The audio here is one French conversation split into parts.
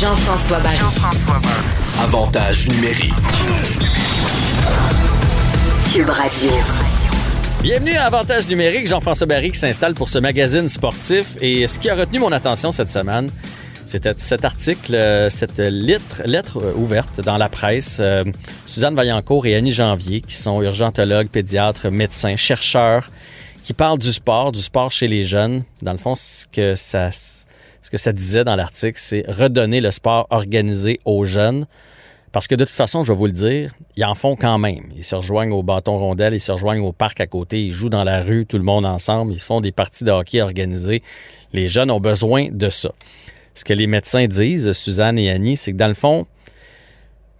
Jean-François Barry. Avantage numérique. Cube Radio. Bienvenue à Avantage numérique. Jean-François Barry qui s'installe pour ce magazine sportif. Et ce qui a retenu mon attention cette semaine, c'était cet article, euh, cette lettre, lettre euh, ouverte dans la presse. Euh, Suzanne Vaillancourt et Annie Janvier, qui sont urgentologues, pédiatres, médecins, chercheurs, qui parlent du sport, du sport chez les jeunes. Dans le fond, ce que ça, ce que ça disait dans l'article, c'est redonner le sport organisé aux jeunes. Parce que de toute façon, je vais vous le dire, ils en font quand même. Ils se rejoignent au bâton rondelle, ils se rejoignent au parc à côté, ils jouent dans la rue, tout le monde ensemble, ils font des parties de hockey organisées. Les jeunes ont besoin de ça. Ce que les médecins disent, Suzanne et Annie, c'est que dans le fond,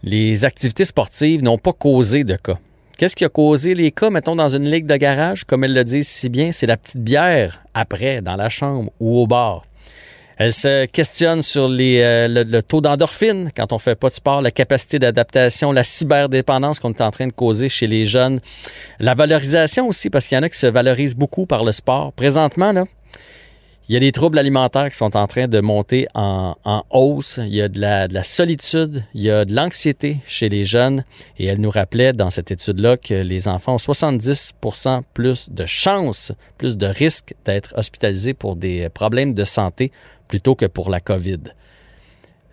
les activités sportives n'ont pas causé de cas. Qu'est-ce qui a causé les cas, mettons, dans une ligue de garage, comme elles le disent si bien, c'est la petite bière après, dans la chambre ou au bar. Elle se questionne sur euh, le, taux d'endorphine quand on fait pas de sport, la capacité d'adaptation, la cyberdépendance qu'on est en train de causer chez les jeunes, la valorisation aussi, parce qu'il y en a qui se valorisent beaucoup par le sport. Présentement, là, il y a des troubles alimentaires qui sont en train de monter en, hausse. Il y a de la, de la, solitude, il y a de l'anxiété chez les jeunes. Et elle nous rappelait dans cette étude-là que les enfants ont 70% plus de chances, plus de risques d'être hospitalisés pour des problèmes de santé plutôt que pour la COVID.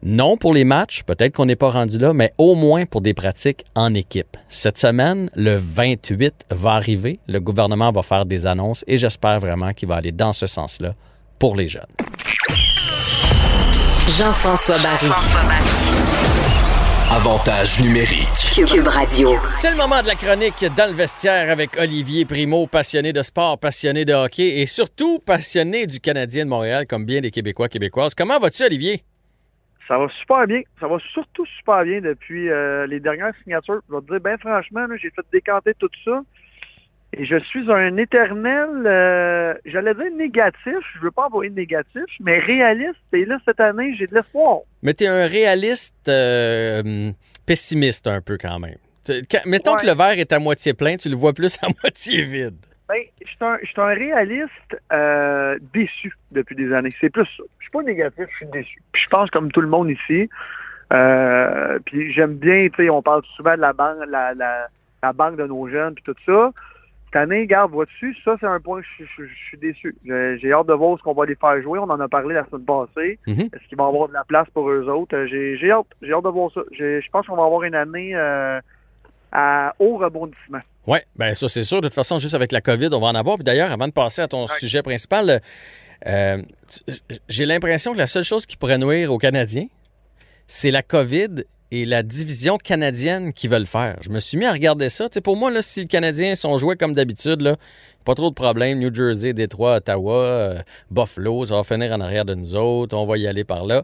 Non pour les matchs, peut-être qu'on n'est pas rendu là, mais au moins pour des pratiques en équipe. Cette semaine, le 28 va arriver. Le gouvernement va faire des annonces et j'espère vraiment qu'il va aller dans ce sens-là pour les jeunes. Jean-François Barry. Avantage numérique. Cube Radio. C'est le moment de la chronique dans le vestiaire avec Olivier Primo, passionné de sport, passionné de hockey et surtout passionné du Canadien de Montréal, comme bien des Québécois, Québécoises. Comment vas-tu, Olivier? Ça va super bien. Ça va surtout super bien depuis euh, les dernières signatures. Je vais te dire, bien franchement, j'ai fait décanter tout ça. Et je suis un éternel, euh, j'allais dire négatif, je veux pas envoyer négatif, mais réaliste. Et là, cette année, j'ai de l'espoir. Mais tu es un réaliste euh, pessimiste un peu quand même. mettons que le verre est à moitié plein, tu le vois plus à moitié vide. Ben, je suis un, réaliste euh, déçu depuis des années. C'est plus ça. Je suis pas négatif, je suis déçu. Puis je pense comme tout le monde ici. puis j'aime bien, tu sais, on parle souvent de la banque, la, la, la banque de nos jeunes, puis tout ça. Cette année, garde, vois-tu, ça, c'est un point que je, suis déçu. J'ai hâte de voir ce qu'on va les faire jouer. On en a parlé la semaine passée. Mm-hmm. Est-ce qu'ils vont avoir de la place pour eux autres? Euh, j'ai hâte, hâte de voir ça. Je pense qu'on va avoir une année euh, à haut rebondissement. Oui, bien ça, c'est sûr. De toute façon, juste avec la COVID, on va en avoir. Puis d'ailleurs, avant de passer à ton sujet principal, euh, j'ai l'impression que la seule chose qui pourrait nuire aux Canadiens, c'est la COVID et la division canadienne qui veulent faire. Je me suis mis à regarder ça. pour moi, là, si les Canadiens sont joués comme d'habitude, pas trop de problèmes. New Jersey, Détroit, Ottawa, euh, Buffalo, ça va finir en arrière de nous autres. On va y aller par là.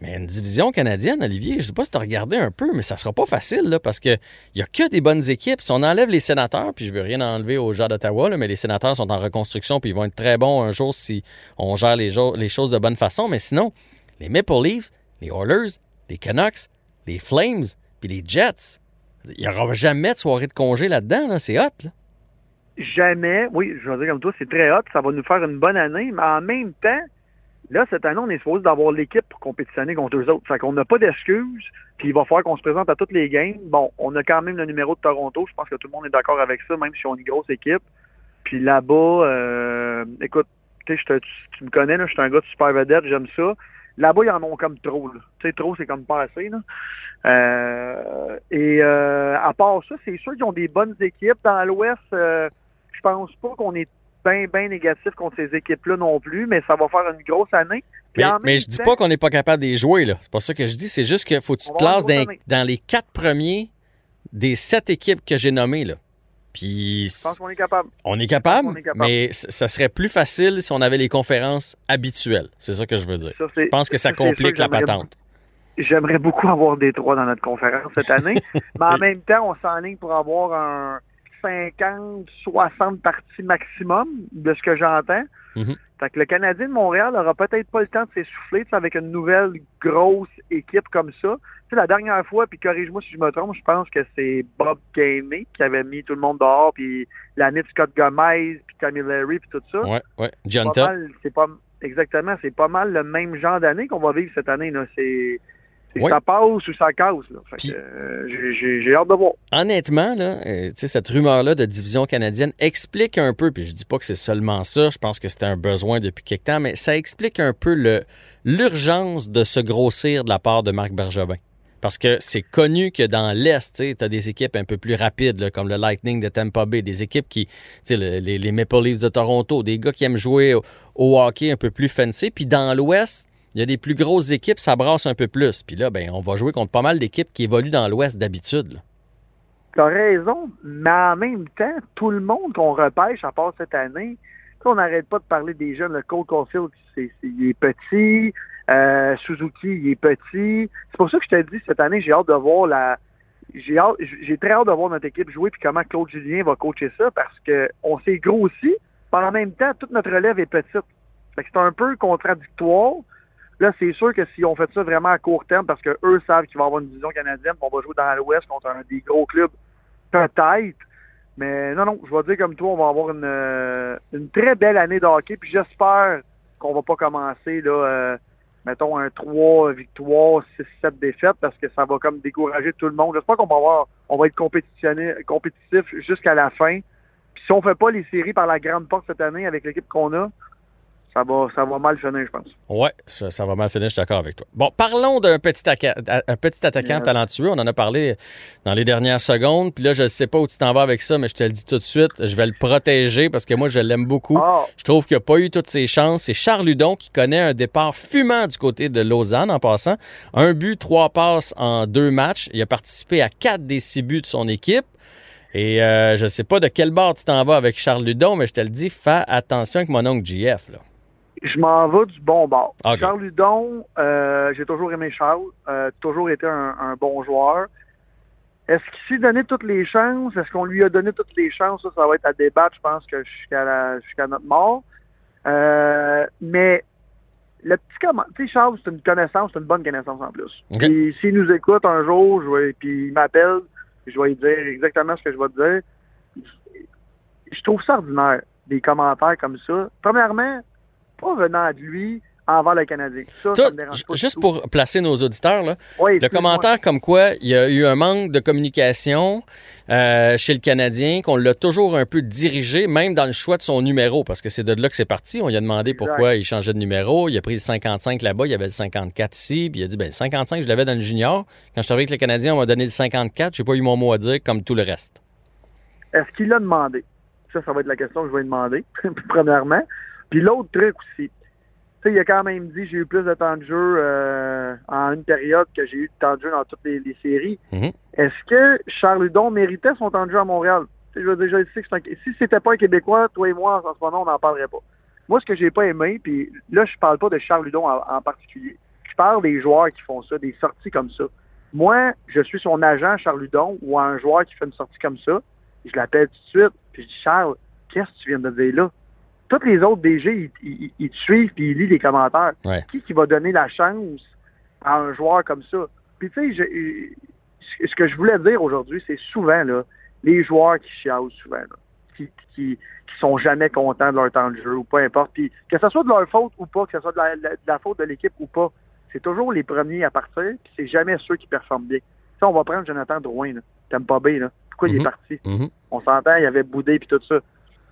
Mais une division canadienne, Olivier, je sais pas si tu as regardé un peu, mais ça sera pas facile là, parce qu'il n'y a que des bonnes équipes. Si on enlève les sénateurs, puis je veux rien enlever aux gens d'Ottawa, mais les sénateurs sont en reconstruction, puis ils vont être très bons un jour si on gère les, les choses de bonne façon. Mais sinon, les Maple Leafs, les Oilers, les Canucks, les Flames puis les Jets. Il n'y aura jamais de soirée de congé là-dedans, c'est hot. Là. Jamais, oui, je veux dire comme toi, c'est très hot, ça va nous faire une bonne année, mais en même temps, là, cette année, on est supposé d'avoir l'équipe pour compétitionner contre eux autres. Fait qu'on n'a pas d'excuses, puis il va falloir qu'on se présente à toutes les games. Bon, on a quand même le numéro de Toronto, je pense que tout le monde est d'accord avec ça, même si on est une grosse équipe. Puis là-bas, euh, écoute, tu, tu me connais, là, je suis un gars de super vedette, j'aime ça. Là-bas, ils en ont comme trop. Tu sais, trop, c'est comme pas assez. Là. Euh, et euh, à part ça, c'est sûr qu'ils ont des bonnes équipes. Dans l'Ouest, euh, je pense pas qu'on est bien, bien négatif contre ces équipes-là non plus, mais ça va faire une grosse année. mais, mais je dis pas qu'on n'est pas capable de les jouer. là. C'est pas ça que je dis. C'est juste qu'il faut que tu te places dans, dans, les quatre premiers des sept équipes que j'ai nommées. Là. Puis, je pense qu'on est capable. On est capable, mais ça serait plus facile si on avait les conférences habituelles. C'est ça que je veux dire. je pense que ça, complique la patente. J'aimerais beaucoup avoir des trois dans notre conférence cette année, mais en même temps, on s'enligne pour avoir un 50, 60 parties maximum de ce que j'entends. Mhm. Fait que le Canadien de Montréal aura peut-être pas le temps de s'essouffler avec une nouvelle grosse équipe comme ça. Tu sais, la dernière fois, puis corrige-moi si je me trompe, je pense que c'est Bob Gainey qui avait mis tout le monde dehors, puis l'année de Scott Gomez, puis Camilleri, puis tout ça. Ouais, ouais. C'est pas exactement, c'est pas mal le même genre d'année qu'on va vivre cette année. Là. C'est Oui. Ça passe ou ça casse. Euh, j'ai- hâte de voir. Honnêtement, là, euh, cette rumeur-là de division canadienne explique un peu, puis je dis pas que c'est seulement ça, je pense que c'était un besoin depuis quelque temps, mais ça explique un peu l'urgence de se grossir de la part de Marc Bergevin. Parce que c'est connu que dans l'Est, tu as des équipes un peu plus rapides, là, comme le Lightning de Tampa Bay, des équipes qui, tu sais, le- les, les Maple Leafs de Toronto, des gars qui aiment jouer au, au hockey un peu plus fancy. Puis dans l'Ouest, il y a des plus grosses équipes, ça brasse un peu plus. Puis là, ben, on va jouer contre pas mal d'équipes qui évoluent dans l'Ouest d'habitude. là. T'as raison, mais en même temps, tout le monde qu'on repêche, à part cette année, tu on n'arrête pas de parler des jeunes. Le Cole Caulfield, il est petit. Euh, Suzuki, il est petit. C'est pour ça que je te dis, cette année, j'ai hâte de voir la... J'ai, j'ai très hâte de voir notre équipe jouer puis comment Claude Julien va coacher ça parce que on s'est grossi, puis en même temps, toute notre relève est petite. C'est un peu contradictoire. Là, c'est sûr que si on fait ça vraiment à court terme, parce que eux savent qu'il va y avoir une division canadienne, puis on va jouer dans l'Ouest contre un des gros clubs, peut-être. Mais non, non, je vais dire comme toi, on va avoir une, euh, une très belle année de hockey, puis j'espère qu'on va pas commencer, là, euh, mettons, un 3 victoires, 6-7 défaites, parce que ça va comme décourager tout le monde. J'espère qu'on va avoir, on va être compétitif jusqu'à la fin. Puis si on fait pas les séries par la grande porte cette année avec l'équipe qu'on a, ça va, ça va mal finir, je pense. Ouais, ça, ça va mal finir, je suis d'accord avec toi. Bon, parlons d'un petit, un petit attaquant Yeah. talentueux. On en a parlé dans les dernières secondes. Puis là, je ne sais pas où tu t'en vas avec ça, mais je te le dis tout de suite. Je vais le protéger parce que moi, je l'aime beaucoup. Ah, Je trouve qu'il n'a pas eu toutes ses chances. C'est Charles Hudon qui connaît un départ fumant du côté de Lausanne en passant. Un but, trois passes en deux matchs. Il a participé à quatre des six buts de son équipe. Et euh, je ne sais pas de quel bord tu t'en vas avec Charles Hudon, mais je te le dis, fais attention avec mon oncle JF. Là. Je m'en vais du bon bord. Charles Ludon, euh, j'ai toujours aimé Charles, euh, toujours été un, un bon joueur. Est-ce qu'il s'est donné toutes les chances? Est-ce qu'on lui a donné toutes les chances? Ça, ça va être à débattre, je pense, que jusqu'à notre mort. Euh, mais le petit comment, tu sais, Charles, c'est une connaissance, c'est une bonne connaissance en plus. Ok. Puis s'il nous écoute un jour, je vais, puis il m'appelle, je vais lui dire exactement ce que je vais te dire. Je trouve ça ordinaire, des commentaires comme ça. Premièrement, pas venant de lui envers le Canadien. Ça, me dérange pas juste tout. pour placer nos auditeurs, là, Oui, le commentaire comme quoi il y a eu un manque de communication euh, chez le Canadien, qu'on l'a toujours un peu dirigé, même dans le choix de son numéro, parce que c'est de là que c'est parti. On lui a demandé Exact. pourquoi il changeait de numéro. Il a pris le 55 là-bas, il y avait le 54 ici, puis il a dit ben, le 55, je l'avais dans le junior. Quand je arrivé avec le Canadien, on m'a donné le 54. J'ai pas eu mon mot à dire, comme tout le reste. Est-ce qu'il l'a demandé? Ça, ça va être la question que je vais lui demander, premièrement. Puis l'autre truc aussi. Tu sais, il a quand même dit j'ai eu plus de temps de jeu euh, en une période que j'ai eu de temps de jeu dans toutes les, les séries. Mhm. Est-ce que Charles Hudon méritait son temps de jeu à Montréal? Tu sais, je veux dire, je sais que un- si c'était pas un Québécois, toi et moi, en ce moment, on n'en parlerait pas. Moi, ce que j'ai pas aimé, puis là, je parle pas de Charles Hudon en, en particulier. Je parle des joueurs qui font ça, des sorties comme ça. Moi, je suis son agent, Charles Hudon, ou un joueur qui fait une sortie comme ça. Je l'appelle tout de suite, puis je dis Charles, qu'est-ce que tu viens de dire là? Tous les autres DG, ils, ils- ils te suivent puis ils lisent les commentaires. Ouais. Qui qui va donner la chance à un joueur comme ça? Puis tu sais, ce que je voulais dire aujourd'hui, c'est souvent là, les joueurs qui chialent souvent, là, qui, qui, qui sont jamais contents de leur temps de jeu ou peu importe. Puis que ce soit de leur faute ou pas, que ce soit de la, de la faute de l'équipe ou pas, c'est toujours les premiers à partir, puis c'est jamais ceux qui performent bien. Ça, on va prendre Jonathan Drouin, là. T'aimes pas bien, là. Pourquoi il est parti? Mhm. On s'entend, il y avait Boudé puis tout ça.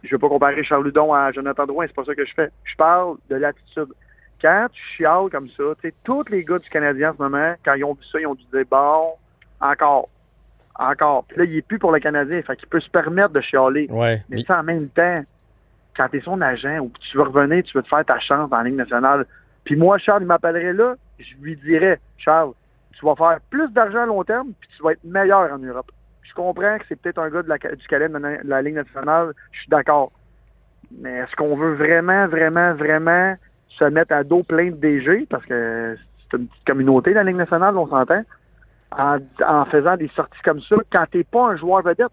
Je veux pas comparer Charles Ludon à Jonathan Drouin, c'est pas ça que je fais. Je parle de l'attitude. Quand tu chiales comme ça, tu sais, tous les gars du Canadien en ce moment, quand ils ont vu ça, ils ont dû dire bon, encore, encore. Puis là, il est plus pour le Canadien, fait qu'il peut se permettre de chialer. Ouais. Mais Mais- sais, en même temps, quand tu es son agent ou que tu veux revenir, tu veux te faire ta chance dans la Ligue nationale. Puis moi, Charles, il m'appellerait là, je lui dirais, Charles, tu vas faire plus d'argent à long terme, puis tu vas être meilleur en Europe. Je comprends que c'est peut-être un gars de du Calais de la, de Ligue nationale, je suis d'accord. Mais est-ce qu'on veut vraiment, vraiment, vraiment se mettre à dos plein de DG, parce que c'est une petite communauté, la Ligue nationale, on s'entend, en, faisant des sorties comme ça, quand t'es pas un joueur vedette?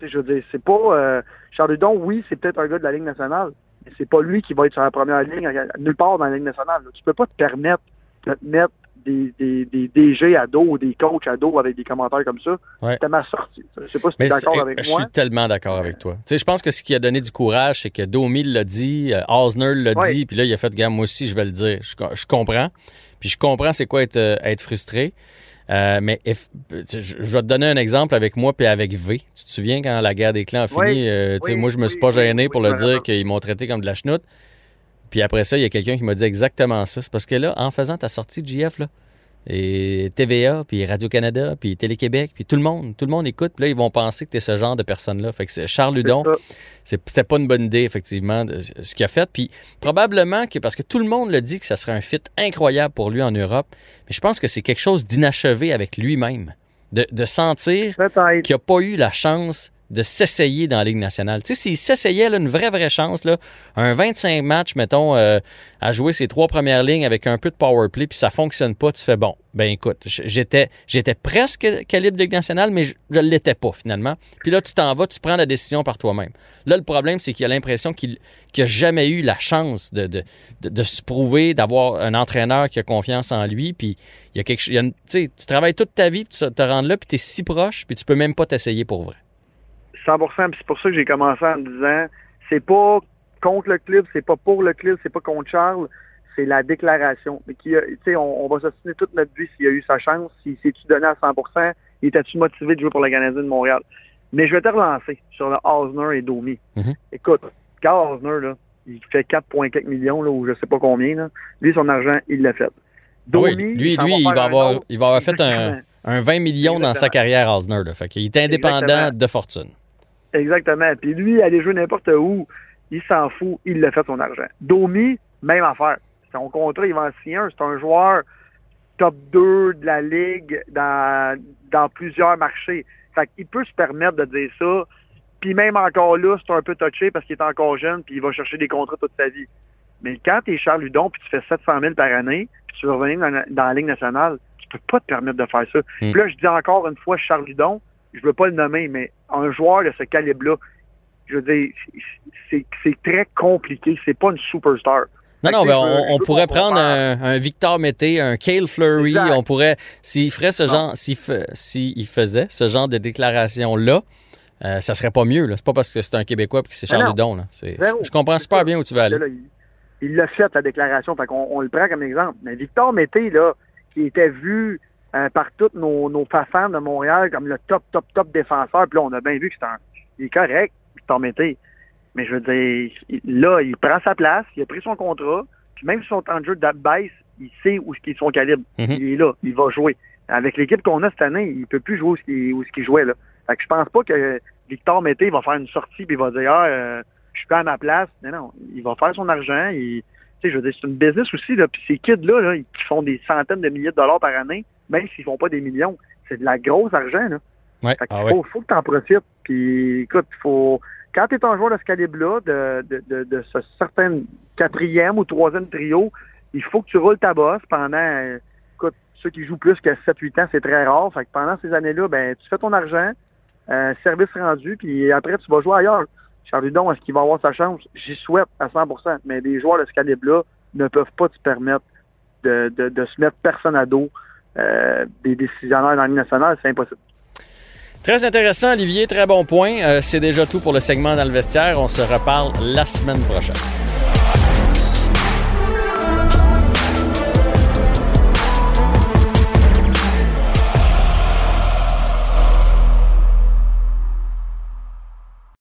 Je veux dire, c'est pas... euh, Charles Hudon, oui, c'est peut-être un gars de la Ligue nationale, mais c'est pas lui qui va être sur la première ligne, euh, nulle part dans la Ligue nationale. là. Tu peux pas te permettre de te mettre des, des, des DG à dos ou des coachs à dos avec des commentaires comme ça. Ouais. C'était ma sortie. Je sais pas si tu es d'accord avec je suis tellement d'accord avec toi. Tu sais, je pense que ce qui a donné du courage, c'est que Domi l'a dit, euh, Osner l'a Ouais. dit, puis là, il a fait, gamme, moi aussi, je vais le dire. Je, je comprends. Puis je comprends c'est quoi être, euh, être frustré. Euh, mais if- je, vais te donner un exemple avec moi puis avec V. Tu te souviens quand la guerre des clans a fini? Oui, euh, oui, moi, je me suis pas gêné oui, pour le dire qu'ils m'ont traité comme de la chenoute. Puis après ça, il y a quelqu'un qui m'a dit exactement ça. C'est parce que là, en faisant ta sortie de JF, là, et TVA, puis Radio-Canada, puis Télé-Québec, puis tout le monde, tout le monde écoute, puis là, ils vont penser que tu es ce genre de personne-là. Fait que c'est Charles Ludon, c'était pas une bonne idée, effectivement, de ce qu'il a fait. Puis probablement que, parce que tout le monde le dit que ça serait un fit incroyable pour lui en Europe, mais je pense que c'est quelque chose d'inachevé avec lui-même. De, de sentir qu'il n'a pas eu la chance de s'essayer dans la Ligue nationale. Tu sais, s'il s'essayait une vraie, vraie chance, là, un 25 matchs, mettons, euh, à jouer ses trois premières lignes avec un peu de power play, puis ça fonctionne pas, tu fais bon. Ben écoute, j'étais, j'étais presque calibre de Ligue nationale, mais je ne l'étais pas finalement. Puis là, tu t'en vas, tu prends la décision par toi-même. Là, le problème, c'est qu'il a l'impression qu'il n'a jamais eu la chance de, de, de, se prouver, d'avoir un entraîneur qui a confiance en lui, puis il y a quelque chose. Tu travailles toute ta vie, puis tu te rends là, puis tu si proche, puis tu peux même pas t'essayer pour vrai. 100% puis c'est pour ça que j'ai commencé en me disant c'est pas contre le club, c'est pas pour le club, c'est pas contre Charles, c'est la déclaration. Mais qui a- tu sais, on, on va s'assiner toute notre vie s'il a eu sa chance, s'il s'est-tu donné à 100% il était-tu motivé de jouer pour le Canadien de Montréal? Mais je vais te relancer sur le Osner et Domi. Mhm. Écoute, quand Osner, là, il fait 4,4 millions, là, ou je sais pas combien, là, lui, son argent, il l'a fait. Ah oui, Domi, lui, ça lui il, va avoir, il va avoir fait un, un 20 millions dans sa carrière, Osner. Là. Fait qu'il est indépendant Exactement. de fortune. Exactement. Puis lui, aller jouer n'importe où, il s'en fout, il l'a fait son argent. Domi, même affaire. Son contrat, il va en signer un. C'est un joueur top 2 de la Ligue dans, dans plusieurs marchés. Fait qu'il peut se permettre de dire ça. Puis même encore là, c'est un peu touché parce qu'il est encore jeune puis il va chercher des contrats toute sa vie. Mais quand tu es Charles Ludon puis tu fais 700 000 par année puis tu veux revenir dans la, dans la Ligue nationale, tu peux pas te permettre de faire ça. Hmm. Puis là, je dis encore une fois Charles Ludon, je veux pas le nommer, mais un joueur de ce calibre-là, je veux dire, c'est très compliqué. C'est pas une superstar. Non, non, veux- on, pourrait prendre un, un Victor Mété, un Cale Fleury. Exact. On pourrait, s'il ferait ce genre, s'il faisait ce genre de déclaration-là, euh, ça serait pas mieux. C'est pas parce que c'est un Québécois et que c'est Mais Charles. C'est- Zéro. Je comprends super ça. bien où tu veux aller. Là, il- l'a fait, la déclaration. Fait on le prend comme exemple. Mais Victor Mété, là, qui était vu euh, par tous nos, nos fans de Montréal comme le top, top, top défenseur. Puis là, on a bien vu que c'est un. Il est correct, Victor Mété. Mais je veux dire, là, il prend sa place, il a pris son contrat. Puis même si son temps de jeu date baisse, il sait où est son calibre. Mhm. Il est là, il va jouer. Avec l'équipe qu'on a cette année, il peut plus jouer où ce qu'il jouait. Là. Fait que je pense pas que Victor Mété va faire une sortie puis il va dire Ah, euh, je suis pas à ma place. Non, non, il va faire son argent. Il, je veux dire, c'est une business aussi. Là. Puis ces kids-là, là, qui font des centaines de milliers de dollars par année, même s'ils font pas des millions, c'est de la grosse argent. Là. Ouais. Fait Ah ouais. faut, faut que tu en profites. Puis écoute, faut. Quand tu es un joueur de ce calibre-là, de, de, de, de ce certain quatrième ou troisième trio, il faut que tu roules ta bosse pendant. euh, écoute, ceux qui jouent plus que 7-8 ans, c'est très rare. Fait que pendant ces années-là, ben, tu fais ton argent, euh, service rendu, puis après, tu vas jouer ailleurs. Charles Hudon, est-ce qu'il va avoir sa chance? J'y souhaite à 100% mais des joueurs de ce calibre-là ne peuvent pas se permettre de, se mettre personne à dos euh, des décisionnaires dans Ligue nationale. C'est impossible. Très intéressant, Olivier. Très bon point. Euh, c'est déjà tout pour le segment dans le vestiaire. On se reparle la semaine prochaine.